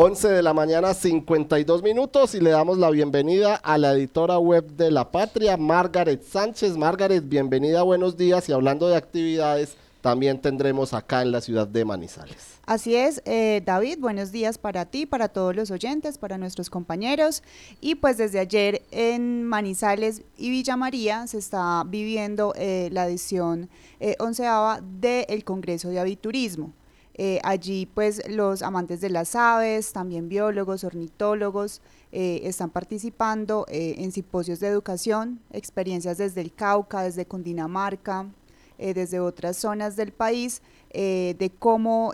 11 de la mañana, 52 minutos, y le damos la bienvenida a la editora web de La Patria, Margaret Sánchez. Margaret, bienvenida, buenos días. Y hablando de actividades, también tendremos acá en la ciudad de Manizales. Así es, eh, David, buenos días para ti, para todos los oyentes, para nuestros compañeros. Y pues desde ayer en Manizales y Villa María se está viviendo eh, la edición eh, onceava del Congreso de Aviturismo. Eh, allí pues los amantes de las aves, también biólogos, ornitólogos, eh, están participando eh, en simposios de educación, experiencias desde el Cauca, desde Cundinamarca, desde otras zonas del país, de cómo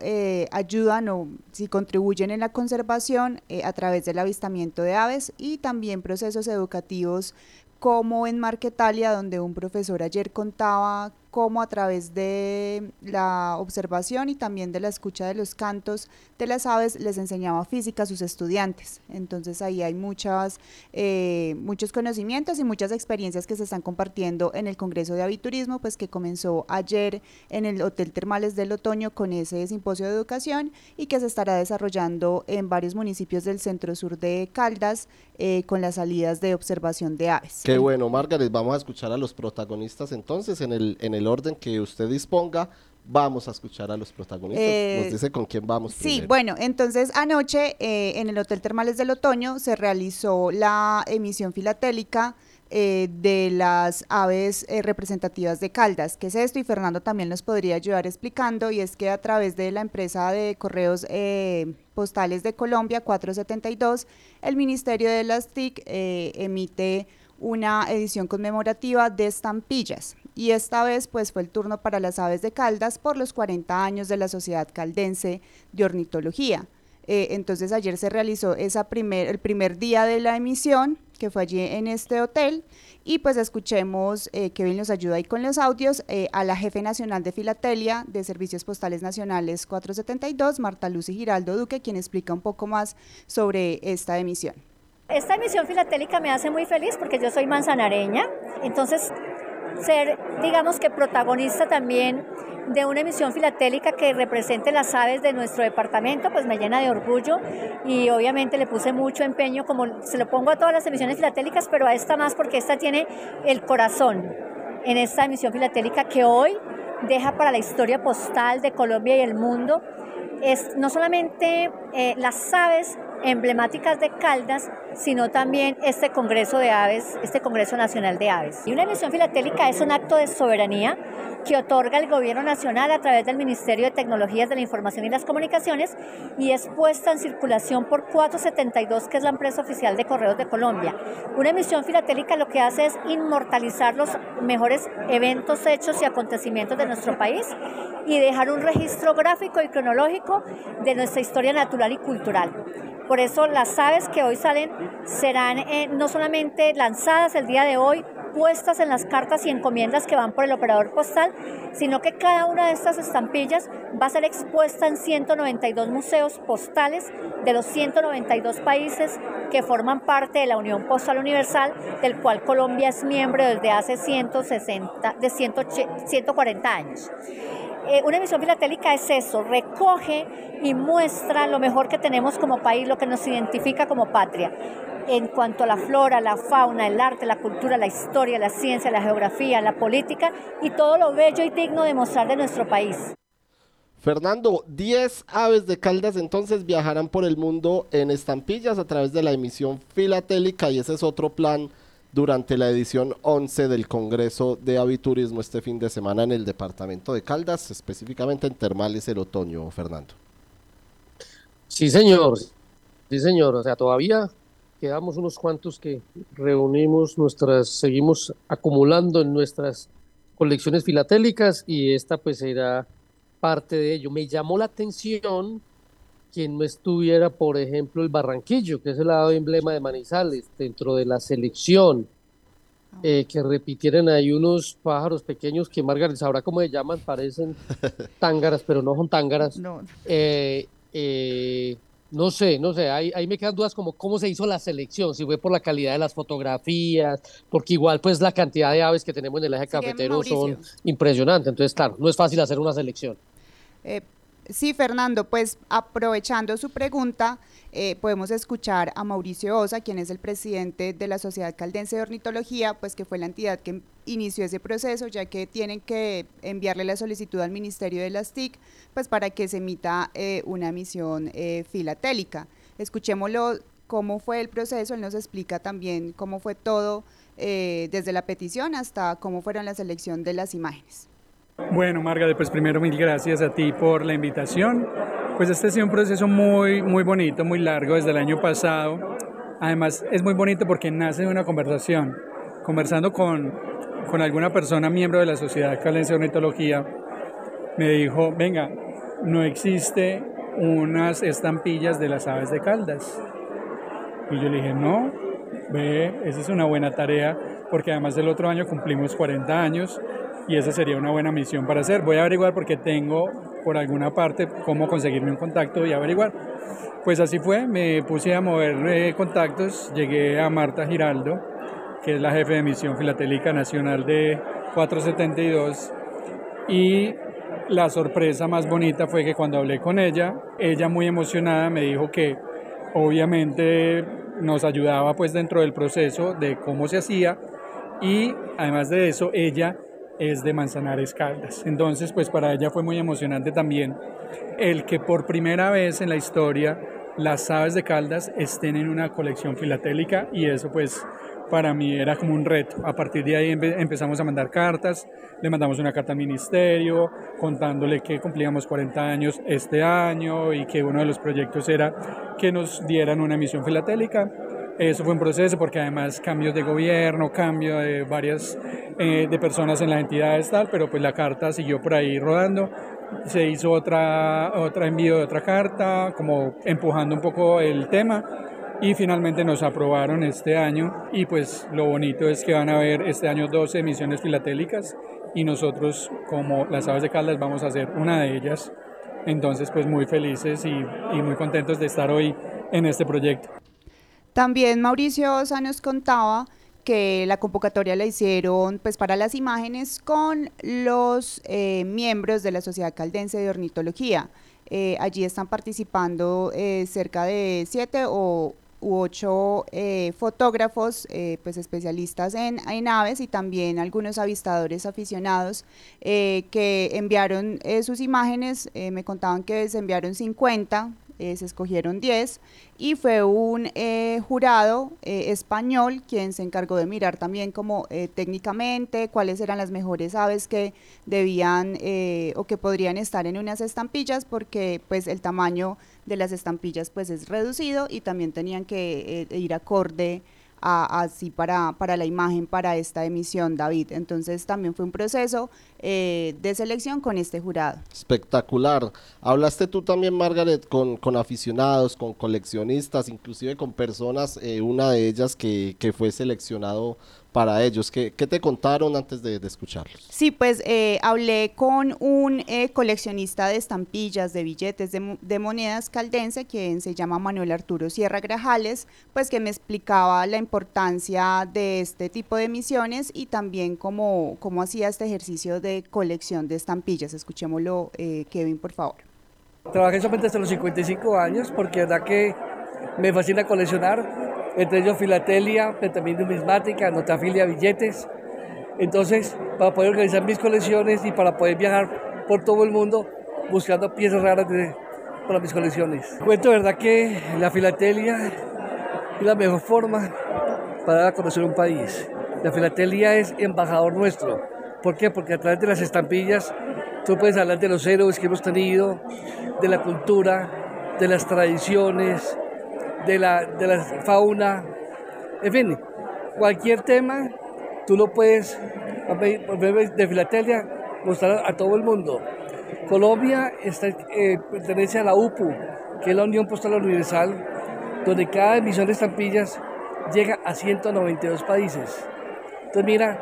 ayudan o si contribuyen en la conservación a través del avistamiento de aves y también procesos educativos como en Marquetalia, donde un profesor ayer contaba cómo a través de la observación y también de la escucha de los cantos de las aves les enseñaba física a sus estudiantes. Entonces ahí hay muchas, eh, muchos conocimientos y muchas experiencias que se están compartiendo en el Congreso de Aviturismo, pues que comenzó ayer en el Hotel Termales del Otoño con ese simposio de educación y que se estará desarrollando en varios municipios del centro sur de Caldas eh, con las salidas de observación de aves. Qué bueno, Margaret, vamos a escuchar a los protagonistas entonces en el, en el orden que usted disponga, vamos a escuchar a los protagonistas. Nos eh, dice con quién vamos. Sí, bueno, entonces anoche eh, en el Hotel Termales del Otoño se realizó la emisión filatélica eh, de las aves representativas de Caldas. ¿Qué es esto? Y Fernando también nos podría ayudar explicando, y es que a través de la empresa de correos postales de Colombia, 472, el Ministerio de las TIC emite una edición conmemorativa de estampillas y esta vez pues fue el turno para las aves de Caldas por los 40 años de la Sociedad Caldense de Ornitología. Eh, entonces ayer se realizó esa primer, el primer día de la emisión, que fue allí en este hotel, y pues escuchemos, eh, Kevin nos ayuda ahí con los audios, eh, a la jefe nacional de Filatelia de Servicios Postales Nacionales 472, Marta Lucy Giraldo Duque, quien explica un poco más sobre esta emisión. Esta emisión filatélica me hace muy feliz porque yo soy manzanareña, entonces ser, digamos que protagonista también de una emisión filatélica que represente las aves de nuestro departamento, pues me llena de orgullo y obviamente le puse mucho empeño, como se lo pongo a todas las emisiones filatélicas, pero a esta más porque esta tiene el corazón en esta emisión filatélica que hoy deja para la historia postal de Colombia y el mundo. Es no solamente eh, las aves emblemáticas de Caldas, sino también este Congreso de Aves, este Congreso Nacional de Aves. Y una emisión filatélica es un acto de soberanía que otorga el Gobierno Nacional a través del Ministerio de Tecnologías de la Información y las Comunicaciones y es puesta en circulación por 472, que es la empresa oficial de Correos de Colombia. Una emisión filatélica lo que hace es inmortalizar los mejores eventos, hechos y acontecimientos de nuestro país y dejar un registro gráfico y cronológico de nuestra historia natural y cultural. Por eso las aves que hoy salen serán eh, no solamente lanzadas el día de hoy, puestas en las cartas y encomiendas que van por el operador postal, sino que cada una de estas estampillas va a ser expuesta en 192 museos postales de los 192 países que forman parte de la Unión Postal Universal, del cual Colombia es miembro desde hace 160, de 140 años. Eh, una emisión filatélica es eso, recoge y muestra lo mejor que tenemos como país, lo que nos identifica como patria. En cuanto a la flora, la fauna, el arte, la cultura, la historia, la ciencia, la geografía, la política y todo lo bello y digno de mostrar de nuestro país. Fernando, 10 aves de Caldas entonces viajarán por el mundo en estampillas a través de la emisión filatélica y ese es otro plan durante la edición 11 del Congreso de Aviturismo este fin de semana en el departamento de Caldas, específicamente en Termales el Otoño, Fernando. Sí, señor. Sí, señor. O sea, todavía quedamos unos cuantos que reunimos nuestras, seguimos acumulando en nuestras colecciones filatélicas y esta pues será parte de ello. Me llamó la atención que no estuviera, por ejemplo, el Barranquillo, que es el lado emblema de Manizales, dentro de la selección, ah. eh, que repitieran ahí unos pájaros pequeños que Margaret sabrá cómo se llaman, parecen tángaras, pero no son tángaras. No. Eh, eh, no sé, no sé, ahí, ahí, me quedan dudas como cómo se hizo la selección, si fue por la calidad de las fotografías, porque igual pues la cantidad de aves que tenemos en el eje cafetero son impresionantes, entonces claro, no es fácil hacer una selección. Sí, Fernando, pues aprovechando su pregunta, eh, podemos escuchar a Mauricio Osa, quien es el presidente de la Sociedad Caldense de Ornitología, pues que fue la entidad que inició ese proceso, ya que tienen que enviarle la solicitud al Ministerio de las TIC, pues para que se emita eh, una misión eh, filatélica. Escuchémoslo cómo fue el proceso, él nos explica también cómo fue todo desde la petición hasta cómo fueron la selección de las imágenes. Bueno, Margaret, pues primero mil gracias a ti por la invitación. Pues este ha sido un proceso muy, muy bonito, muy largo desde el año pasado. Además, es muy bonito porque nace de una conversación. Conversando con, con alguna persona, miembro de la Sociedad Calense de Ornitología, me dijo, venga, no existe unas estampillas de las aves de Caldas. Y yo le dije, no, ve, esa es una buena tarea, porque además del otro año cumplimos 40 años y esa sería una buena misión para hacer. Voy a averiguar porque tengo por alguna parte cómo conseguirme un contacto y averiguar. Pues así fue, me puse a mover eh, contactos, llegué a Marta Giraldo, que es la jefe de misión filatélica nacional de 472, y la sorpresa más bonita fue que cuando hablé con ella, ella muy emocionada me dijo que obviamente nos ayudaba pues dentro del proceso de cómo se hacía y además de eso ella es de Manzanares Caldas. Entonces, pues para ella fue muy emocionante también el que por primera vez en la historia las aves de Caldas estén en una colección filatélica y eso pues para mí era como un reto. A partir de ahí empezamos a mandar cartas, le mandamos una carta al ministerio contándole que cumplíamos 40 años este año y que uno de los proyectos era que nos dieran una emisión filatélica eso fue un proceso porque además cambios de gobierno, cambio de varias eh, de personas en las entidades tal, pero pues la carta siguió por ahí rodando. Se hizo otra, otra envío de otra carta, como empujando un poco el tema y finalmente nos aprobaron este año y pues lo bonito es que van a haber este año 12 emisiones filatélicas y nosotros como las aves de Caldas vamos a hacer una de ellas. Entonces pues muy felices y, y muy contentos de estar hoy en este proyecto. También Mauricio Osa nos contaba que la convocatoria la hicieron pues para las imágenes con los eh, miembros de la Sociedad Caldense de Ornitología. Eh, allí están participando eh, cerca de siete o u ocho fotógrafos, pues especialistas en, en, aves y también algunos avistadores aficionados que enviaron sus imágenes, me contaban que se enviaron 50 eh, se escogieron 10 y fue un eh, jurado eh, español quien se encargó de mirar también como técnicamente cuáles eran las mejores aves que debían o que podrían estar en unas estampillas porque pues el tamaño de las estampillas pues es reducido y también tenían que ir acorde así para, para la imagen, para esta emisión, David. Entonces también fue un proceso eh, de selección con este jurado. Espectacular. Hablaste tú también, Margaret, con, con aficionados, con coleccionistas, inclusive con personas, eh, una de ellas que, que fue seleccionado para ellos. ¿Qué, qué te contaron antes de, de escucharlos? Sí, pues eh, hablé con un eh, coleccionista de estampillas, de billetes, de, de, monedas caldense, quien se llama Manuel Arturo Sierra Grajales, pues que me explicaba la importancia de este tipo de misiones y también cómo, cómo hacía este ejercicio de colección de estampillas. Escuchémoslo, eh, Kevin, por favor. Trabajé solamente hasta los 55 años porque es verdad que me fascina coleccionar entre ellos filatelia, pero también numismática, notafilia, billetes. Entonces, para poder organizar mis colecciones y para poder viajar por todo el mundo buscando piezas raras de, para mis colecciones. Cuento verdad que la filatelia es la mejor forma para conocer un país. La filatelia es embajador nuestro. ¿Por qué? Porque a través de las estampillas tú puedes hablar de los héroes que hemos tenido, de la cultura, de las tradiciones, de la, de la fauna, en fin, cualquier tema tú lo puedes, de filatelia, mostrar a todo el mundo. Colombia está, eh, pertenece a la UPU, que es la Unión Postal Universal, donde cada emisión de estampillas llega a 192 países. Entonces mira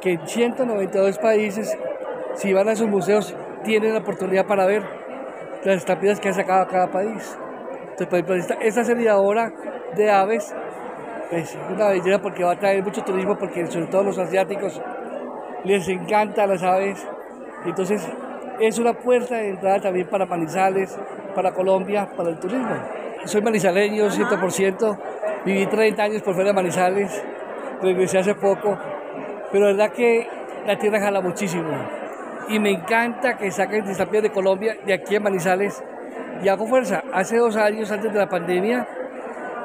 que en 192 países, si van a esos museos, tienen la oportunidad para ver las estampillas que ha sacado cada país. Entonces, esta, serie ahora de aves pues, es una belleza porque va a traer mucho turismo, porque sobre todo los asiáticos les encantan las aves. Entonces, es una puerta de entrada también para Manizales, para Colombia, para el turismo. Soy manizaleño 100%, viví 30 años por fuera de Manizales, regresé hace poco, pero la verdad que la tierra jala muchísimo. Y me encanta que saquen desafíos de Colombia de aquí en Manizales y hago fuerza. Hace dos años, antes de la pandemia,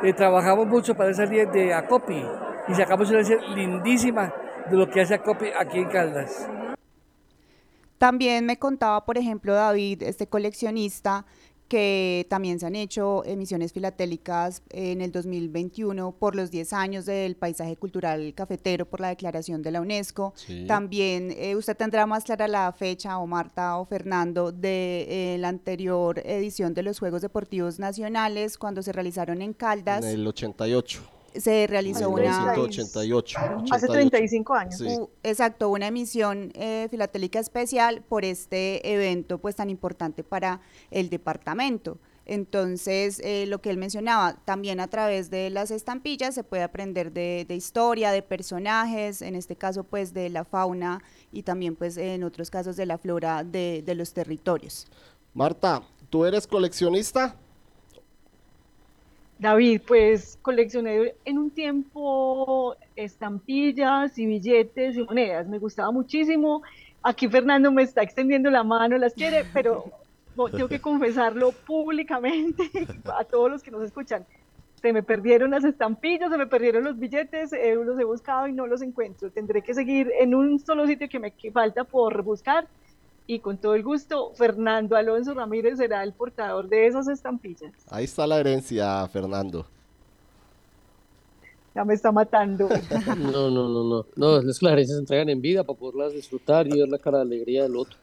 eh, trabajamos mucho para esa serie de Acopi y sacamos una serie lindísima de lo que hace Acopi aquí en Caldas. También me contaba, por ejemplo, David, este coleccionista, que también se han hecho emisiones filatélicas en el 2021 por los 10 años del paisaje cultural cafetero por la declaración de la UNESCO. También eh, usted tendrá más clara la fecha, o Marta o Fernando, de eh, la anterior edición de los Juegos Deportivos Nacionales cuando se realizaron en Caldas. En el 88 se realizó una... 1988. Hace 35 años. exacto, una emisión eh, filatélica especial por este evento pues tan importante para el departamento. Entonces, eh, lo que él mencionaba, también a través de las estampillas se puede aprender de, historia, de personajes, en este caso pues de la fauna y también pues en otros casos de la flora de, de los territorios. Marta, ¿tú eres coleccionista? David, pues coleccioné en un tiempo estampillas y billetes y monedas. Me gustaba muchísimo. Aquí Fernando me está extendiendo la mano, las quiere, pero tengo que confesarlo públicamente a todos los que nos escuchan. Se me perdieron las estampillas, se me perdieron los billetes, eh, los he buscado y no los encuentro. Tendré que seguir en un solo sitio que me falta por buscar y con todo el gusto, Fernando Alonso Ramírez será el portador de esas estampillas. Ahí está la herencia, Fernando. Ya me está matando. No, no, no, no. No, las herencias se entregan en vida para poderlas disfrutar y ver la cara de alegría del otro.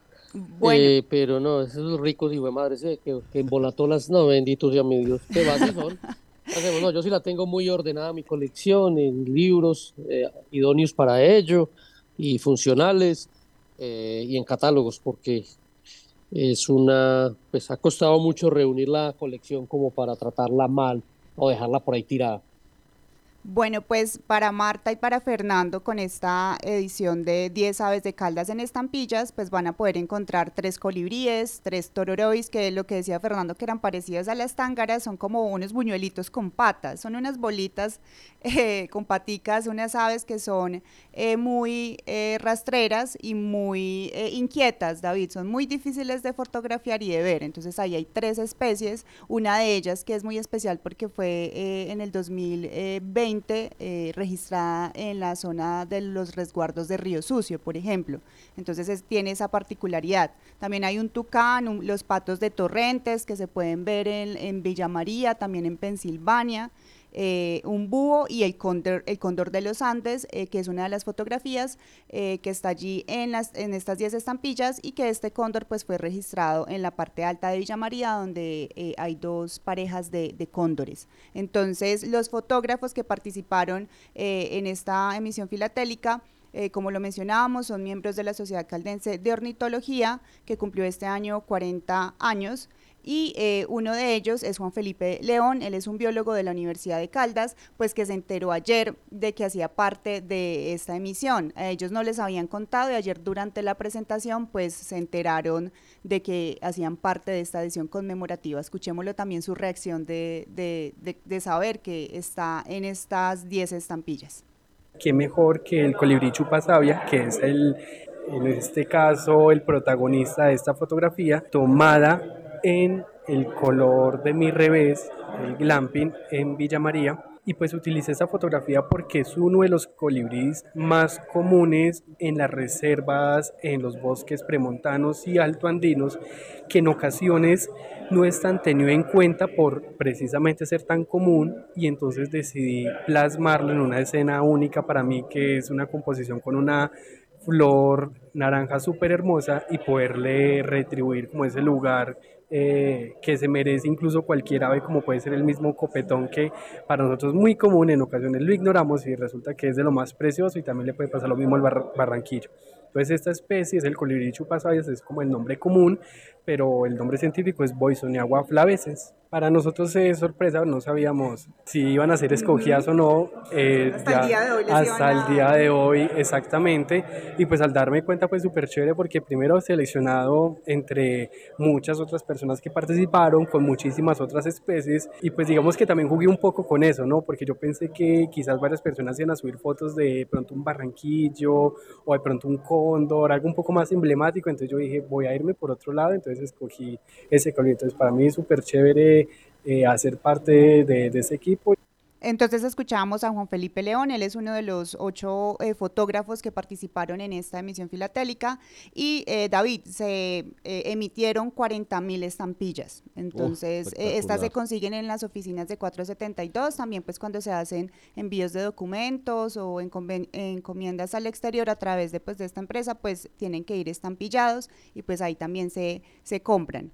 Eh, pero no, esos ricos y de madre que, que embolató las, no, benditos ya mi Dios, qué bases son. No, yo sí la tengo muy ordenada mi colección en libros eh, idóneos para ello y funcionales eh, y en catálogos, porque es una, pues ha costado mucho reunir la colección como para tratarla mal o dejarla por ahí tirada. Bueno, pues para Marta y para Fernando, con esta edición de 10 aves de caldas en estampillas, pues van a poder encontrar tres colibríes, tres tororois, que lo que decía Fernando, que eran parecidas a las tángaras, son como unos buñuelitos con patas, son unas bolitas eh, con paticas, unas aves que son eh, muy eh, rastreras y muy inquietas, David, son muy difíciles de fotografiar y de ver, entonces ahí hay tres especies, una de ellas que es muy especial porque fue en el 2020, eh, registrada en la zona de los resguardos de Río Sucio, por ejemplo. Entonces tiene esa particularidad. También hay un tucán, los patos de torrentes que se pueden ver en Villa María, también en Pensilvania. Eh, un búho y el cóndor, el cóndor de los Andes, eh, que es una de las fotografías eh, que está allí en, las, en estas 10 estampillas y que este cóndor pues fue registrado en la parte alta de Villa María donde hay dos parejas de, de, cóndores. Entonces los fotógrafos que participaron en esta emisión filatélica como lo mencionábamos, son miembros de la Sociedad Caldense de Ornitología, que cumplió este año 40 años, y eh, uno de ellos es Juan Felipe León, él es un biólogo de la Universidad de Caldas, pues que se enteró ayer de que hacía parte de esta emisión. A ellos no les habían contado y ayer durante la presentación pues se enteraron de que hacían parte de esta edición conmemorativa. Escuchémoslo también su reacción de, de, de, saber que está en estas 10 estampillas. Qué mejor que el colibrí chupasabia, que es el, en este caso el protagonista de esta fotografía, tomada en el color de mi revés, el glamping en Villa María. Y pues utilicé esa fotografía porque es uno de los colibríes más comunes en las reservas, en los bosques premontanos y altoandinos, que en ocasiones no es tan tenido en cuenta por precisamente ser tan común y entonces decidí plasmarlo en una escena única para mí que es una composición con una flor naranja súper hermosa y poderle retribuir como ese lugar eh, que se merece incluso cualquier ave, como puede ser el mismo copetón, que para nosotros es muy común, en ocasiones lo ignoramos y resulta que es de lo más precioso y también le puede pasar lo mismo al barranquillo. Entonces esta especie es el colibrí chupasabias, es como el nombre común, pero el nombre científico es Boisoniagua flaveses. Para nosotros es sorpresa, no sabíamos si iban a ser escogidas o no. Eh, hasta el día de hoy. hasta el día de hoy, exactamente. Y pues al darme cuenta, pues súper chévere porque primero seleccionado entre muchas otras personas que participaron, con muchísimas otras especies. Y pues digamos que también jugué un poco con eso, ¿no? Porque yo pensé que quizás varias personas iban a subir fotos de pronto un barranquillo o de pronto un cóndor, algo un poco más emblemático. Entonces yo dije, voy a irme por otro lado. Entonces escogí ese color. Entonces para mí es súper chévere eh, hacer parte de, ese equipo. Entonces escuchábamos a Juan Felipe León, él es uno de los ocho eh, fotógrafos que participaron en esta emisión filatélica y eh, David, se emitieron 40 mil estampillas, entonces estas se consiguen en las oficinas de 472, también pues cuando se hacen envíos de documentos o encomiendas al exterior a través de, pues, de esta empresa, pues tienen que ir estampillados y pues ahí también se, se compran.